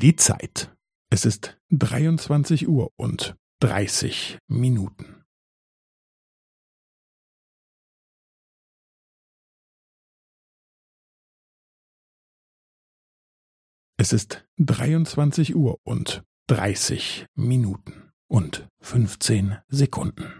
Die Zeit. Es ist 23 Uhr und 30 Minuten. Es ist 23 Uhr und 30 Minuten und 15 Sekunden.